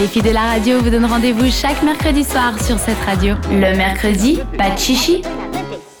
Les filles de la radio vous donnent rendez-vous chaque mercredi soir sur cette radio. Le mercredi, pas de chichi.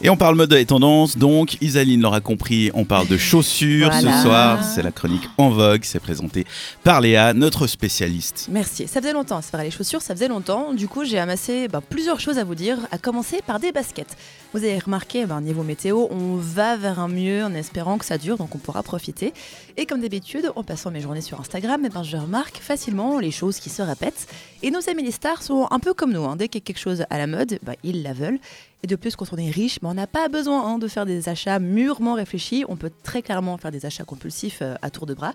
Et on parle mode et tendance, donc Isaline l'aura compris, on parle de chaussures Voilà. ce soir. C'est la chronique en vogue, c'est présenté par Léa, notre spécialiste. Merci. Ça faisait longtemps, c'est vrai, les chaussures, ça faisait longtemps. Du coup, j'ai amassé bah, plusieurs choses à vous dire, à commencer par des baskets. Vous avez remarqué, bah, niveau météo, on va vers un mieux en espérant que ça dure, donc on pourra profiter. Et comme d'habitude, en passant mes journées sur Instagram, eh ben, je remarque facilement les choses qui se répètent. Et nos amis les stars sont un peu comme nous. hein. Dès qu'il y a quelque chose à la mode, bah, ils la veulent. Et de plus, quand on est riche, bah, on n'a pas besoin hein, de faire des achats mûrement réfléchis. On peut très clairement faire des achats compulsifs euh, à tour de bras.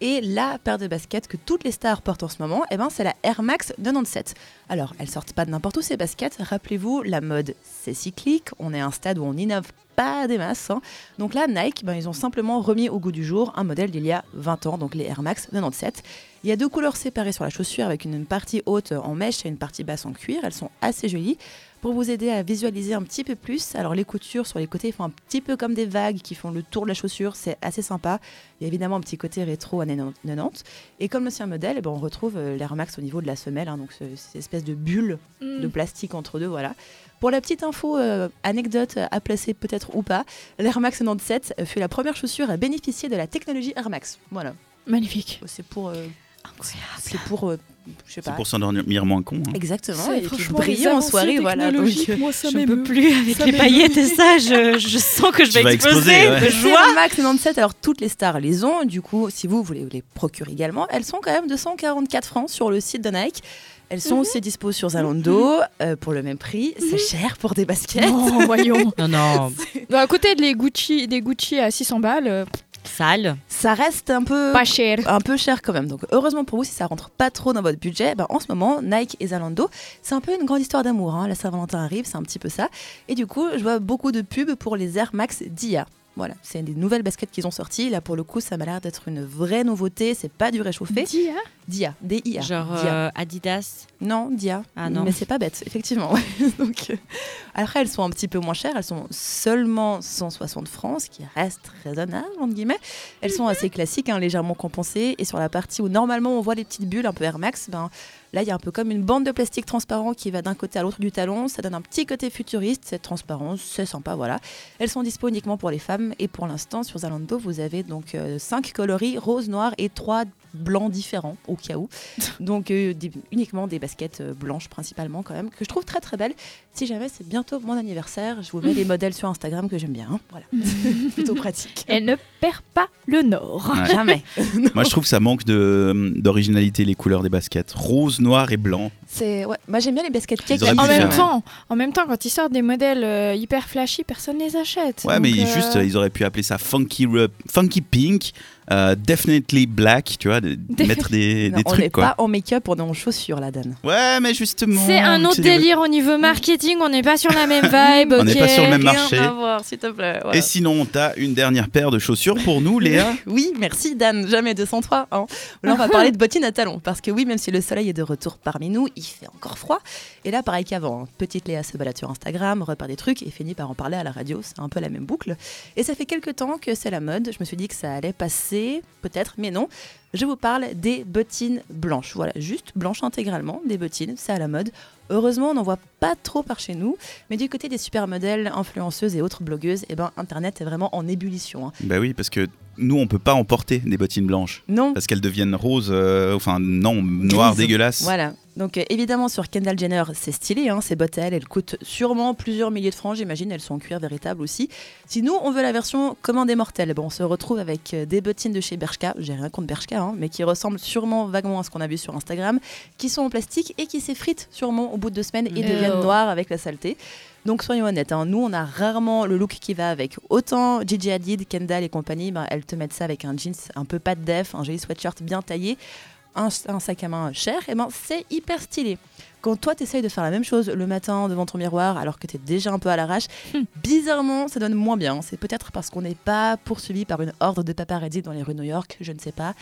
Et la paire de baskets que toutes les stars portent en ce moment, eh ben, c'est la Air Max 97. Alors, elles sortent pas de n'importe où ces baskets. Rappelez-vous, la mode, c'est cyclique. On est à un stade où on n'innove pas des masses. hein. Donc là, Nike, ben, ils ont simplement remis au goût du jour un modèle d'il y a 20 ans, donc les Air Max 97. Il y a deux couleurs séparées sur la chaussure avec une partie haute en mèche et une partie basse en cuir. Elles sont assez jolies. Pour vous aider à visualiser un petit peu plus, alors les coutures sur les côtés font un petit peu comme des vagues qui font le tour de la chaussure, c'est assez sympa. Il y a évidemment un petit côté rétro années 90. Et comme l'ancien modèle, eh ben, on retrouve euh, l'Air Max au niveau de la semelle, hein, donc ce- cette espèce de bulle de plastique entre deux, voilà. Pour la petite info, euh, anecdote à placer peut-être ou pas, l'Air Max 97 fut la première chaussure à bénéficier de la technologie Air Max. Voilà, Magnifique. c'est pour, euh, c'est pour, euh, je sais C'est pas. pour s'endormir moins con. hein. Exactement, et puis briller en soirée, voilà. Donc, technologiques, euh, moi, ça Je m'émeut. peux plus avec Ça les paillettes et ça, je, je sens que je vais exploser, exploser, ouais. de joie. Air Max 97, alors toutes les stars les ont. Du coup, si vous voulez les procurer également, elles sont quand même 244 francs sur le site de Nike. Elles sont aussi dispo sur Zalando euh, pour le même prix. C'est cher pour des baskets. Non, voyons. Non, non, Bah, à côté des Gucci, des Gucci à 600 balles, euh, sale. Ça reste un peu pas cher. un peu cher quand même. Donc heureusement pour vous, si ça rentre pas trop dans votre budget, ben, en ce moment, Nike et Zalando, c'est un peu une grande histoire d'amour. hein. La Saint-Valentin arrive, c'est un petit peu ça. Et du coup, je vois beaucoup de pubs pour les Air Max Dia. Voilà, c'est des nouvelles baskets qu'ils ont sorties. Là, pour le coup, ça m'a l'air d'être une vraie nouveauté. C'est pas du réchauffé. Hein Dia, D-I-A. Genre Dia. euh, Adidas. Non, Dia. Ah non. Mais c'est pas bête, effectivement. Donc, euh, après, elles sont un petit peu moins chères. Elles sont seulement 160 francs, ce qui reste raisonnable, entre guillemets. Elles sont assez classiques, hein, légèrement compensées. Et sur la partie où normalement on voit les petites bulles un peu Air Max, ben, là, il y a un peu comme une bande de plastique transparent qui va d'un côté à l'autre du talon. Ça donne un petit côté futuriste. C'est transparent, c'est sympa, voilà. Elles sont dispo uniquement pour les femmes. Et pour l'instant, sur Zalando, vous avez donc 5 coloris, rose, noir et 3 blancs différents, au cas où. Donc euh, des- uniquement des baskets euh, blanches principalement quand même, que je trouve très très belles. Si jamais c'est bientôt mon anniversaire, je vous mets les modèles sur Instagram que j'aime bien. hein. Voilà, plutôt pratique. Elle ne perd pas le nord. Ouais. Jamais. Moi, je trouve que ça manque de- d'originalité, les couleurs des baskets. Rose, noir et blanc. C'est ouais. Moi j'aime bien les baskets cake. En même faire- temps, en même temps, quand ils sortent des modèles euh, hyper flashy, personne les achète. Ouais, mais euh, juste, ils auraient pu appeler ça Funky, funky Pink, euh, Definitely Black, tu vois, de- mettre des, Non, des on n'est trucs, quoi. pas en make-up, on est en chaussures là, Dan. Ouais, mais justement. C'est un autre délire au niveau marketing. On n'est pas sur la même vibe. On n'est ok pas sur le même marché. voir, s'il te plaît. voilà. Et sinon, t'as une dernière paire de chaussures pour nous, Léa Oui, merci Dan, jamais 203. Hein. Là, on va parler de bottines à talons. Parce que oui, même si le soleil est de retour parmi nous, il fait encore froid. Et là, pareil qu'avant, hein. petite Léa se balade sur Instagram, repère des trucs et finit par en parler à la radio. C'est un peu la même boucle. Et ça fait quelques temps que c'est la mode. Je me suis dit que ça allait passer, peut-être, mais non. Je vous parle des bottines blanches. Voilà, juste blanches intégralement, des bottines, c'est à la mode. Heureusement, on n'en voit pas trop par chez nous. Mais du côté des super modèles, influenceuses et autres blogueuses, eh ben, Internet est vraiment en ébullition. hein. Bah oui, parce que nous, on peut pas emporter des bottines blanches. Non, Parce qu'elles deviennent roses, euh, enfin non, noires, dégueulasses. Voilà. Donc euh, évidemment sur Kendall Jenner, c'est stylé, hein, ces bottes à elle, elles coûtent sûrement plusieurs milliers de francs, j'imagine, elles sont en cuir véritable aussi. Si nous, on veut la version commande des mortels, bon, on se retrouve avec euh, des bottines de chez Bershka, j'ai rien contre Bershka, hein, mais qui ressemblent sûrement vaguement à ce qu'on a vu sur Instagram, qui sont en plastique et qui s'effritent sûrement au bout de deux semaines et Euh. deviennent noires avec la saleté. Donc soyons honnêtes, hein, nous on a rarement le look qui va avec. Autant Gigi Hadid, Kendall et compagnie, ben, elles te mettent ça avec un jeans un peu pas de def, un joli sweatshirt bien taillé, un, un sac à main cher, et ben c'est hyper stylé. Quand toi, tu essayes de faire la même chose le matin devant ton miroir alors que tu es déjà un peu à l'arrache, bizarrement, ça donne moins bien. C'est peut-être parce qu'on n'est pas poursuivi par une horde de paparazzi dans les rues de New York, je ne sais pas.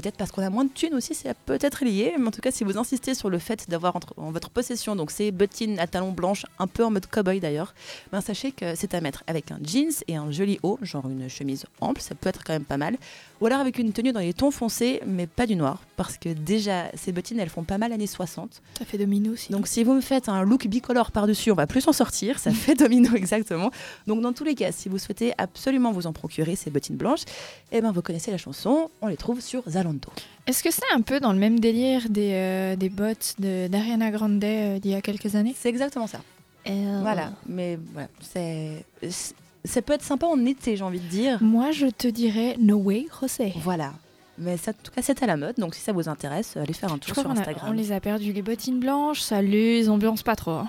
Peut-être parce qu'on a moins de thunes aussi, c'est peut-être lié. Mais en tout cas, si vous insistez sur le fait d'avoir en votre possession donc ces bottines à talons blanches, un peu en mode cow-boy d'ailleurs, ben sachez que c'est à mettre avec un jeans et un joli haut, genre une chemise ample, ça peut être quand même pas mal. ou alors avec une tenue dans les tons foncés, mais pas du noir, parce que déjà, ces bottines, elles font pas mal années 60. Ça fait domino aussi. Donc si vous me faites un look bicolore par-dessus, on va plus s'en sortir, ça fait domino exactement. Donc dans tous les cas, si vous souhaitez absolument vous en procurer ces bottines blanches, eh ben vous connaissez la chanson, on les trouve sur Zalando. Est-ce que c'est un peu dans le même délire des, euh, des bottes de- d'Ariana Grande euh, d'il y a quelques années? C'est exactement ça. Voilà, mais voilà, c'est ça peut être sympa en été, j'ai envie de dire. Moi, je te dirais No Way José. Voilà. Mais ça, en tout cas, c'est à la mode, donc si ça vous intéresse, allez faire un tour sur a- Instagram. on les a perdus, les bottines blanches, ça les ambiance pas trop. hein.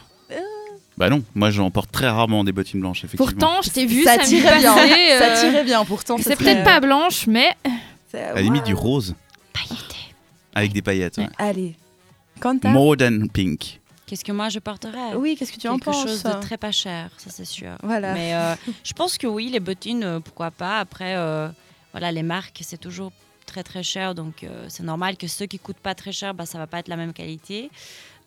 Bah non, moi j'en porte très rarement des bottines blanches, effectivement. Pourtant, je t'ai vu ça samedi tirait bien. passé, Ça euh, tirait bien, pourtant. ce C'est serait- peut-être pas blanche, mais à la limite du rose Pailleté. avec des paillettes. ouais. Allez. Quant à... More than pink. Qu'est-ce que moi je porterais? Oui, qu'est-ce que tu en Quelque penses? chose de très pas cher, ça c'est sûr. Voilà. Mais euh, je pense que oui, les bottines, euh, pourquoi pas. Après, euh, voilà, les marques, c'est toujours très très cher, donc euh, c'est normal que ceux qui coûtent pas très cher, bah, ça va pas être la même qualité.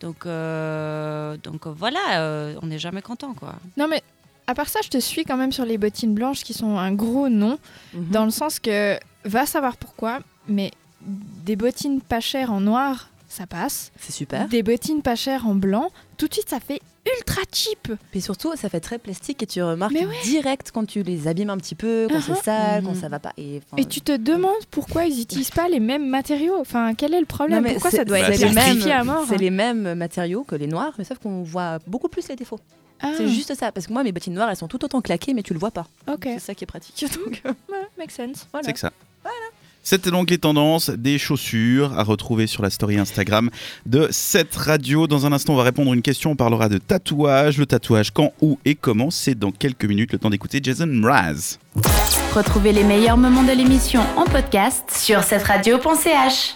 Donc, euh, donc euh, voilà, euh, on n'est jamais content quoi. non mais à part ça, je te suis quand même sur les bottines blanches qui sont un gros nom, Mhm. dans le sens que va savoir pourquoi, mais des bottines pas chères en noir, ça passe. C'est super. Des bottines pas chères en blanc, tout de suite ça fait ultra cheap. Puis surtout, ça fait très plastique et tu remarques ouais. direct quand tu les abîmes un petit peu, quand Uh-huh. c'est sale, quand Mhm. ça va pas. Et, Et tu te demandes pourquoi ils n'utilisent pas les mêmes matériaux. Enfin, quel est le problème? Non, mais Pourquoi ça doit Bah, être c'est les mêmes- à mort? C'est les mêmes matériaux que les noirs, mais sauf qu'on voit beaucoup plus les défauts. Ah, C'est juste ça, parce que moi, mes bottines noires, elles sont tout autant claquées, mais tu le vois pas. Ok, C'est ça qui est pratique. Donc, Ouais, make sense. voilà. C'est que ça. C'était donc les tendances des chaussures à retrouver sur la story Instagram de cette radio. Dans un instant, on va répondre à une question. On parlera de tatouage. Le tatouage, quand, où et comment C'est dans quelques minutes. Le temps d'écouter Jason Mraz. Retrouvez les meilleurs moments de l'émission en podcast sur cette radio.ch.